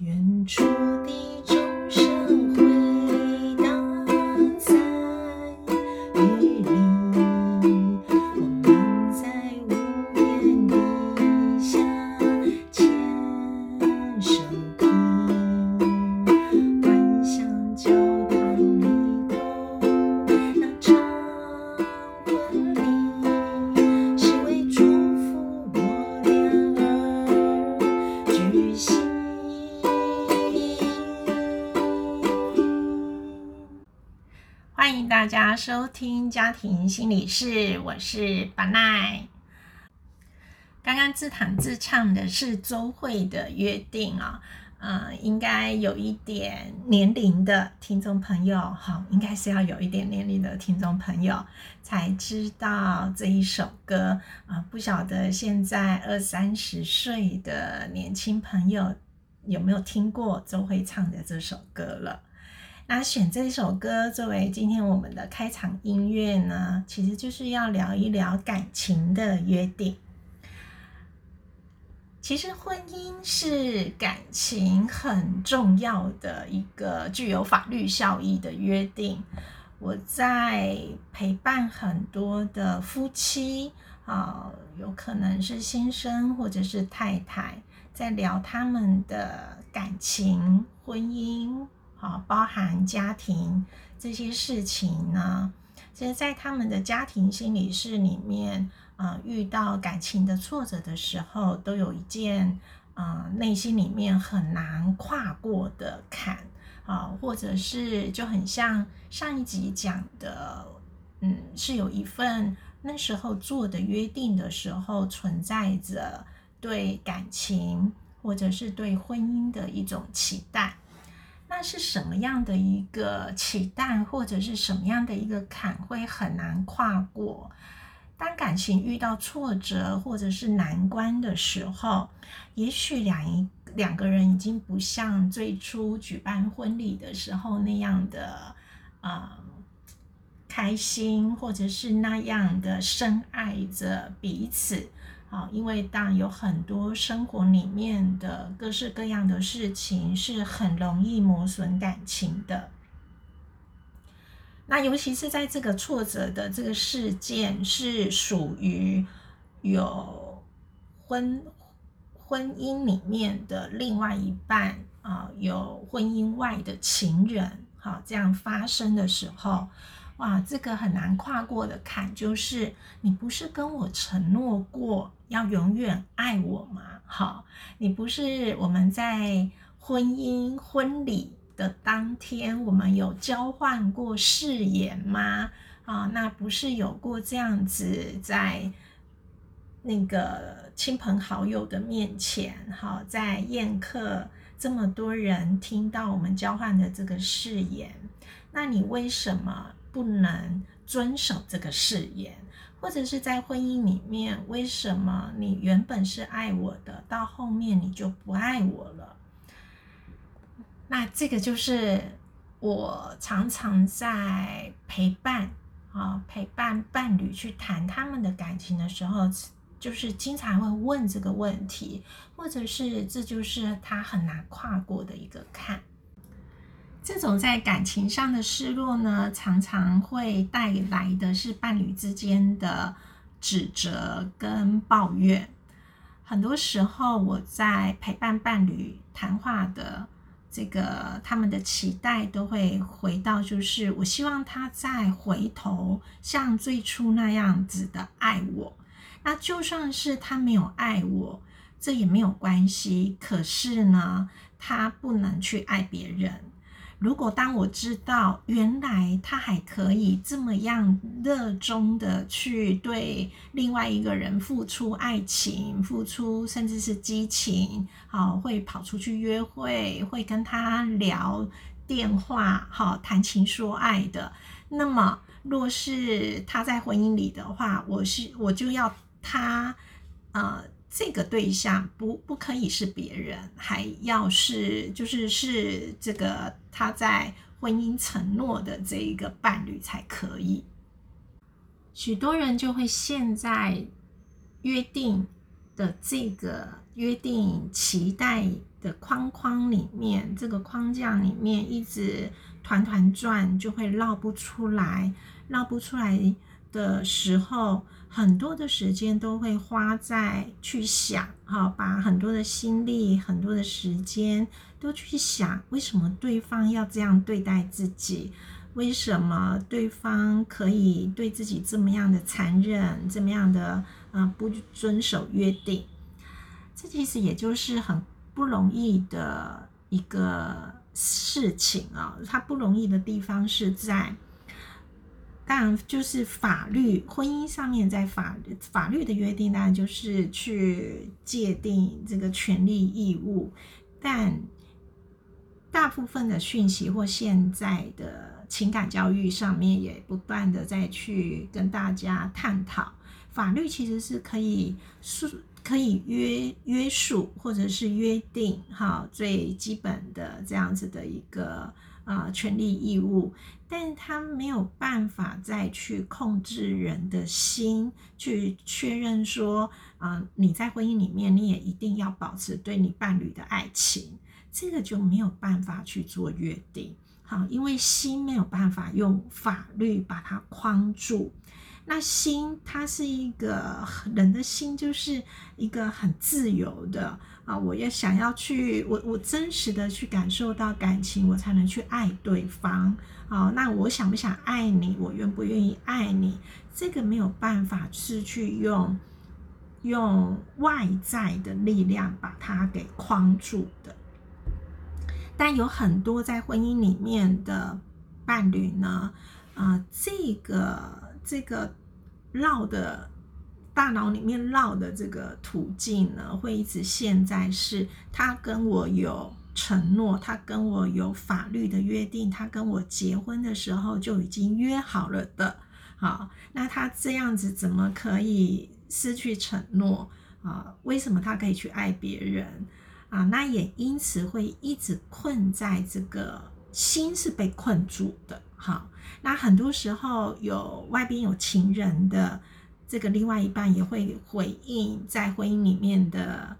远处的大家收听家庭心理室，我是巴奈。刚刚自弹自唱的是周慧的约定啊、呃，应该有一点年龄的听众朋友，好，应该是要有一点年龄的听众朋友才知道这一首歌啊、不晓得现在二三十岁的年轻朋友有没有听过周慧唱的这首歌了？那选这首歌作为今天我们的开场音乐呢，其实就是要聊一聊感情的约定。其实婚姻是感情很重要的一个具有法律效益的约定。我在陪伴很多的夫妻啊，有可能是先生或者是太太，在聊他们的感情、婚姻。啊，包含家庭这些事情呢，其实，在他们的家庭心理室里面，啊，遇到感情的挫折的时候，都有一件，啊，内心里面很难跨过的坎啊，或者是就很像上一集讲的，嗯，是有一份那时候做的约定的时候，存在着对感情或者是对婚姻的一种期待。那是什么样的一个期待，或者是什么样的一个坎会很难跨过？当感情遇到挫折或者是难关的时候，也许两一两个人已经不像最初举办婚礼的时候那样的呃开心，或者是那样的深爱着彼此。啊，因为当然有很多生活里面的各式各样的事情是很容易磨损感情的。那尤其是在这个挫折的这个事件是属于有婚婚姻里面的另外一半啊，有婚姻外的情人，好这样发生的时候。哇，这个很难跨过的坎，就是你不是跟我承诺过要永远爱我吗？好，你不是我们在婚姻婚礼的当天，我们有交换过誓言吗？啊，那不是有过这样子在那个亲朋好友的面前，好，在宴客这么多人听到我们交换的这个誓言，那你为什么？不能遵守这个誓言，或者是在婚姻里面，为什么你原本是爱我的，到后面你就不爱我了？那这个就是我常常在陪伴啊，陪伴伴侣去谈他们的感情的时候，就是经常会问这个问题，或者是这就是他很难跨过的一个坎。这种在感情上的失落呢，常常会带来的是伴侣之间的指责跟抱怨。很多时候，我在陪伴伴侣谈话的这个他们的期待，都会回到就是我希望他再回头像最初那样子的爱我。那就算是他没有爱我，这也没有关系。可是呢，他不能去爱别人。如果当我知道原来他还可以这么样热衷的去对另外一个人付出爱情、付出甚至是激情，好会跑出去约会，会跟他聊电话，好谈情说爱的，那么若是他在婚姻里的话，我是我就要他呃。这个对象不不可以是别人，还要是就是是这个他在婚姻承诺的这一个伴侣才可以。许多人就会陷在约定的这个约定期待的框框里面，这个框架里面一直团团转，就会绕不出来。绕不出来的时候，很多的时间都会花在去想，哈，把很多的心力、很多的时间都去想，为什么对方要这样对待自己？为什么对方可以对自己这么样的残忍，这么样的呃不遵守约定？这其实也就是很不容易的一个事情啊。它不容易的地方是在，当然就是法律婚姻上面，在法法律的约定，当然就是去界定这个权利义务，但大部分的讯息或现在的。情感教育上面也不断的在去跟大家探讨，法律其实是可以束可以约约束或者是约定哈最基本的这样子的一个呃权利义务，但他没有办法再去控制人的心，去确认说啊你在婚姻里面你也一定要保持对你伴侣的爱情，这个就没有办法去做约定。好，因为心没有办法用法律把它框住。那心，它是一个人的心，就是一个很自由的啊。我也想要去，我我真实的去感受到感情，我才能去爱对方。啊，那我想不想爱你？我愿不愿意爱你？这个没有办法是去用用外在的力量把它给框住的。但有很多在婚姻里面的伴侣呢，啊，这个这个绕的大脑里面绕的这个途径呢，会一直现在是他跟我有承诺，他跟我有法律的约定，他跟我结婚的时候就已经约好了的。好，那他这样子怎么可以失去承诺啊？为什么他可以去爱别人？啊，那也因此会一直困在这个心是被困住的。好，那很多时候有外边有情人的这个另外一半也会回应在婚姻里面的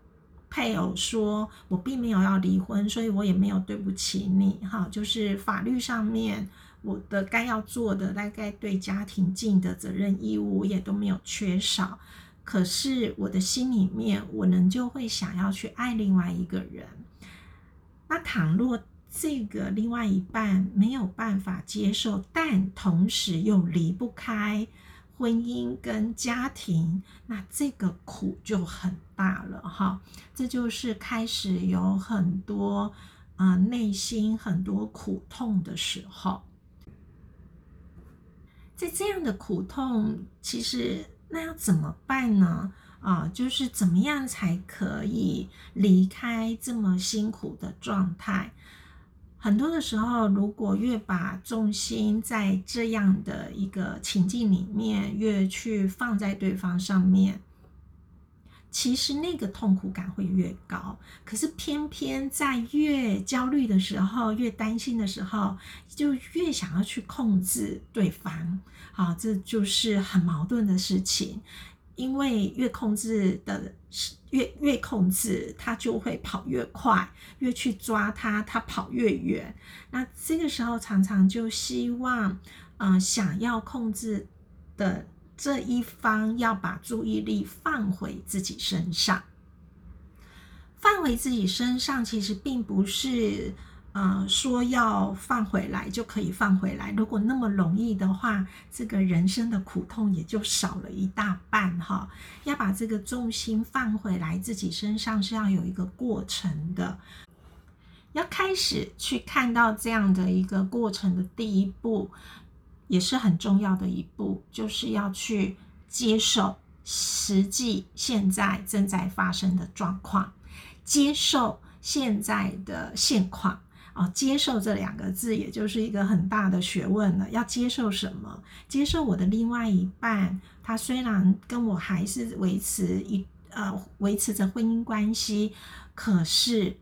配偶说：“我并没有要离婚，所以我也没有对不起你。”哈，就是法律上面我的该要做的，大概对家庭尽的责任义务，我也都没有缺少。可是我的心里面，我仍旧会想要去爱另外一个人。那倘若这个另外一半没有办法接受，但同时又离不开婚姻跟家庭，那这个苦就很大了哈。这就是开始有很多啊内心很多苦痛的时候，在这样的苦痛，其实。那要怎么办呢？啊，就是怎么样才可以离开这么辛苦的状态？很多的时候，如果越把重心在这样的一个情境里面，越去放在对方上面。其实那个痛苦感会越高，可是偏偏在越焦虑的时候、越担心的时候，就越想要去控制对方。好，这就是很矛盾的事情，因为越控制的越越控制，他就会跑越快；越去抓他，他跑越远。那这个时候常常就希望，嗯，想要控制的。这一方要把注意力放回自己身上，放回自己身上，其实并不是呃说要放回来就可以放回来。如果那么容易的话，这个人生的苦痛也就少了一大半哈。要把这个重心放回来自己身上，是要有一个过程的，要开始去看到这样的一个过程的第一步。也是很重要的一步，就是要去接受实际现在正在发生的状况，接受现在的现况哦。接受这两个字，也就是一个很大的学问了。要接受什么？接受我的另外一半，他虽然跟我还是维持一呃维持着婚姻关系，可是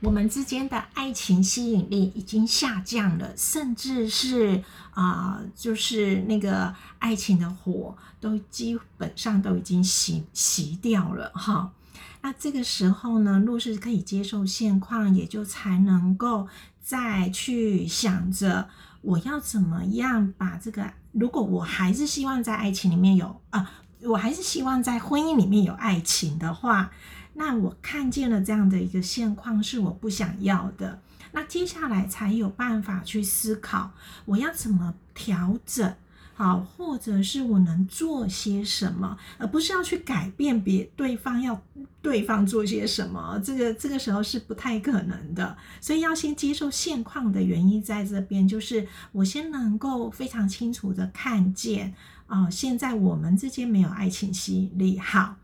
我们之间的爱情吸引力已经下降了，甚至是啊，就是那个爱情的火都基本上都已经熄熄掉了哈。那这个时候呢，若是可以接受现况，也就才能够再去想着我要怎么样把这个。如果我还是希望在爱情里面有啊，我还是希望在婚姻里面有爱情的话。那我看见了这样的一个现况是我不想要的，那接下来才有办法去思考我要怎么调整，好，或者是我能做些什么，而不是要去改变别对方要对方做些什么，这个这个时候是不太可能的，所以要先接受现况的原因在这边，就是我先能够非常清楚的看见啊，现在我们之间没有爱情吸引力，好。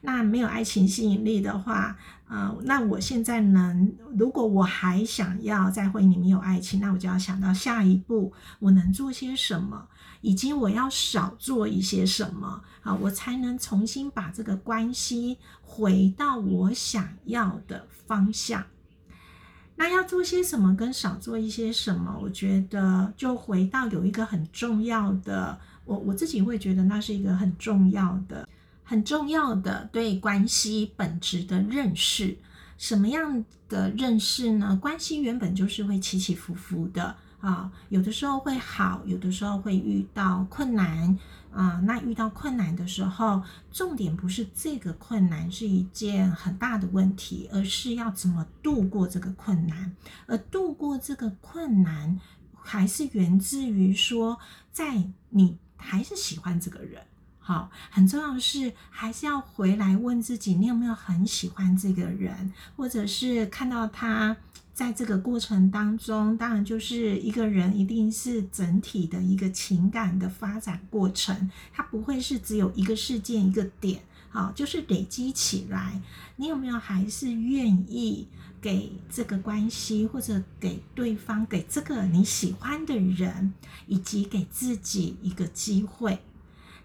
那没有爱情吸引力的话，呃，那我现在能，如果我还想要在婚姻里面有爱情，那我就要想到下一步我能做些什么，以及我要少做一些什么，啊，我才能重新把这个关系回到我想要的方向。那要做些什么，跟少做一些什么，我觉得就回到有一个很重要的，我我自己会觉得那是一个很重要的。很重要的对关系本质的认识，什么样的认识呢？关系原本就是会起起伏伏的啊，有的时候会好，有的时候会遇到困难啊。那遇到困难的时候，重点不是这个困难是一件很大的问题，而是要怎么度过这个困难。而度过这个困难，还是源自于说，在你还是喜欢这个人。好，很重要的是，还是要回来问自己，你有没有很喜欢这个人，或者是看到他在这个过程当中，当然就是一个人一定是整体的一个情感的发展过程，它不会是只有一个事件一个点，好，就是累积起来，你有没有还是愿意给这个关系，或者给对方，给这个你喜欢的人，以及给自己一个机会。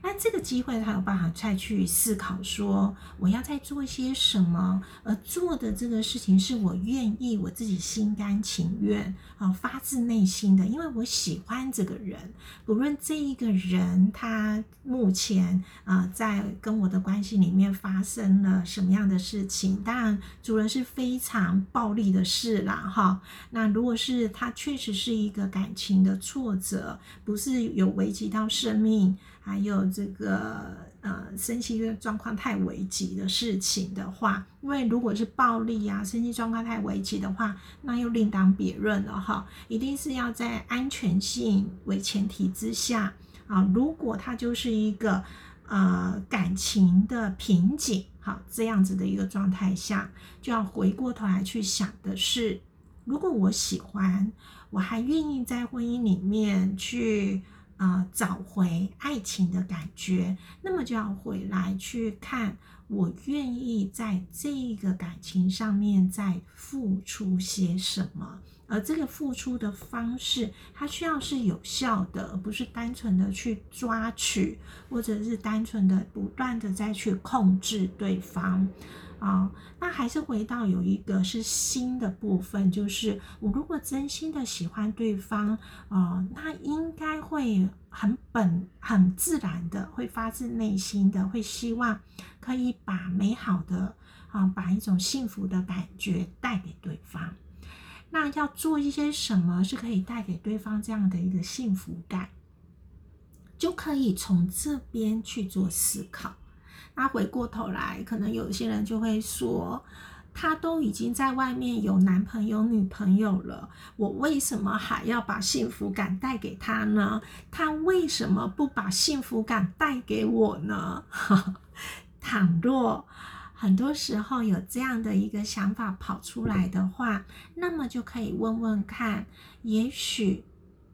那这个机会，他有办法再去思考，说我要再做些什么，而做的这个事情是我愿意，我自己心甘情愿啊，发自内心的，因为我喜欢这个人，不论这一个人他目前啊在跟我的关系里面发生了什么样的事情，当然主人是非常暴力的事啦，哈，那如果是他确实是一个感情的挫折，不是有危及到生命。还有这个呃，身心状况太危急的事情的话，因为如果是暴力啊，身心状况太危急的话，那又另当别论了哈。一定是要在安全性为前提之下啊。如果他就是一个呃感情的瓶颈，好这样子的一个状态下，就要回过头来去想的是，如果我喜欢，我还愿意在婚姻里面去。啊，找回爱情的感觉，那么就要回来去看，我愿意在这个感情上面再付出些什么，而这个付出的方式，它需要是有效的，而不是单纯的去抓取，或者是单纯的不断的再去控制对方。啊，那还是回到有一个是心的部分，就是我如果真心的喜欢对方，呃，那应该会很本很自然的，会发自内心的，会希望可以把美好的啊，把一种幸福的感觉带给对方。那要做一些什么是可以带给对方这样的一个幸福感，就可以从这边去做思考。那回过头来，可能有些人就会说，他都已经在外面有男朋友、女朋友了，我为什么还要把幸福感带给他呢？他为什么不把幸福感带给我呢？倘若很多时候有这样的一个想法跑出来的话，那么就可以问问看，也许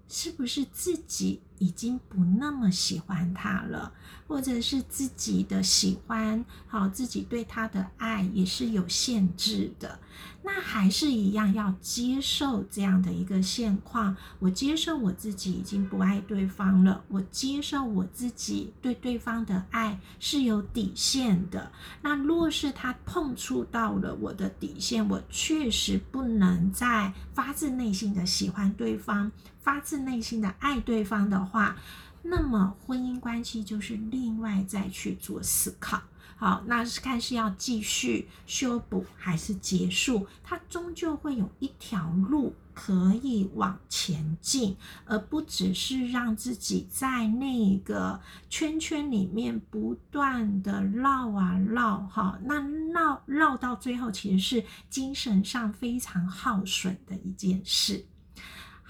是不是自己已经不那么喜欢他了，或者是自己的喜欢，好，自己对他的爱也是有限制的。那还是一样要接受这样的一个现况。我接受我自己已经不爱对方了，我接受我自己对对方的爱是有底线的。那若是他碰触到了我的底线，我确实不能再发自内心的喜欢对方，发自内心的爱对方的话，那么婚姻关系就是另外再去做思考。好，那是看是要继续修补还是结束，它终究会有一条路可以往前进，而不只是让自己在那个圈圈里面不断的绕啊绕，哈，那绕绕到最后其实是精神上非常耗损的一件事。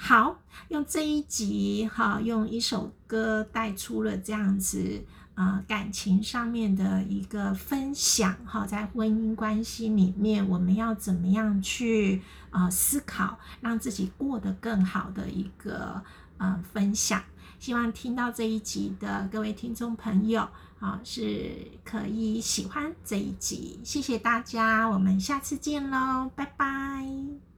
好，用这一集哈，用一首歌带出了这样子。啊，感情上面的一个分享哈，在婚姻关系里面，我们要怎么样去啊思考，让自己过得更好的一个呃分享。希望听到这一集的各位听众朋友啊，是可以喜欢这一集。谢谢大家，我们下次见喽，拜拜。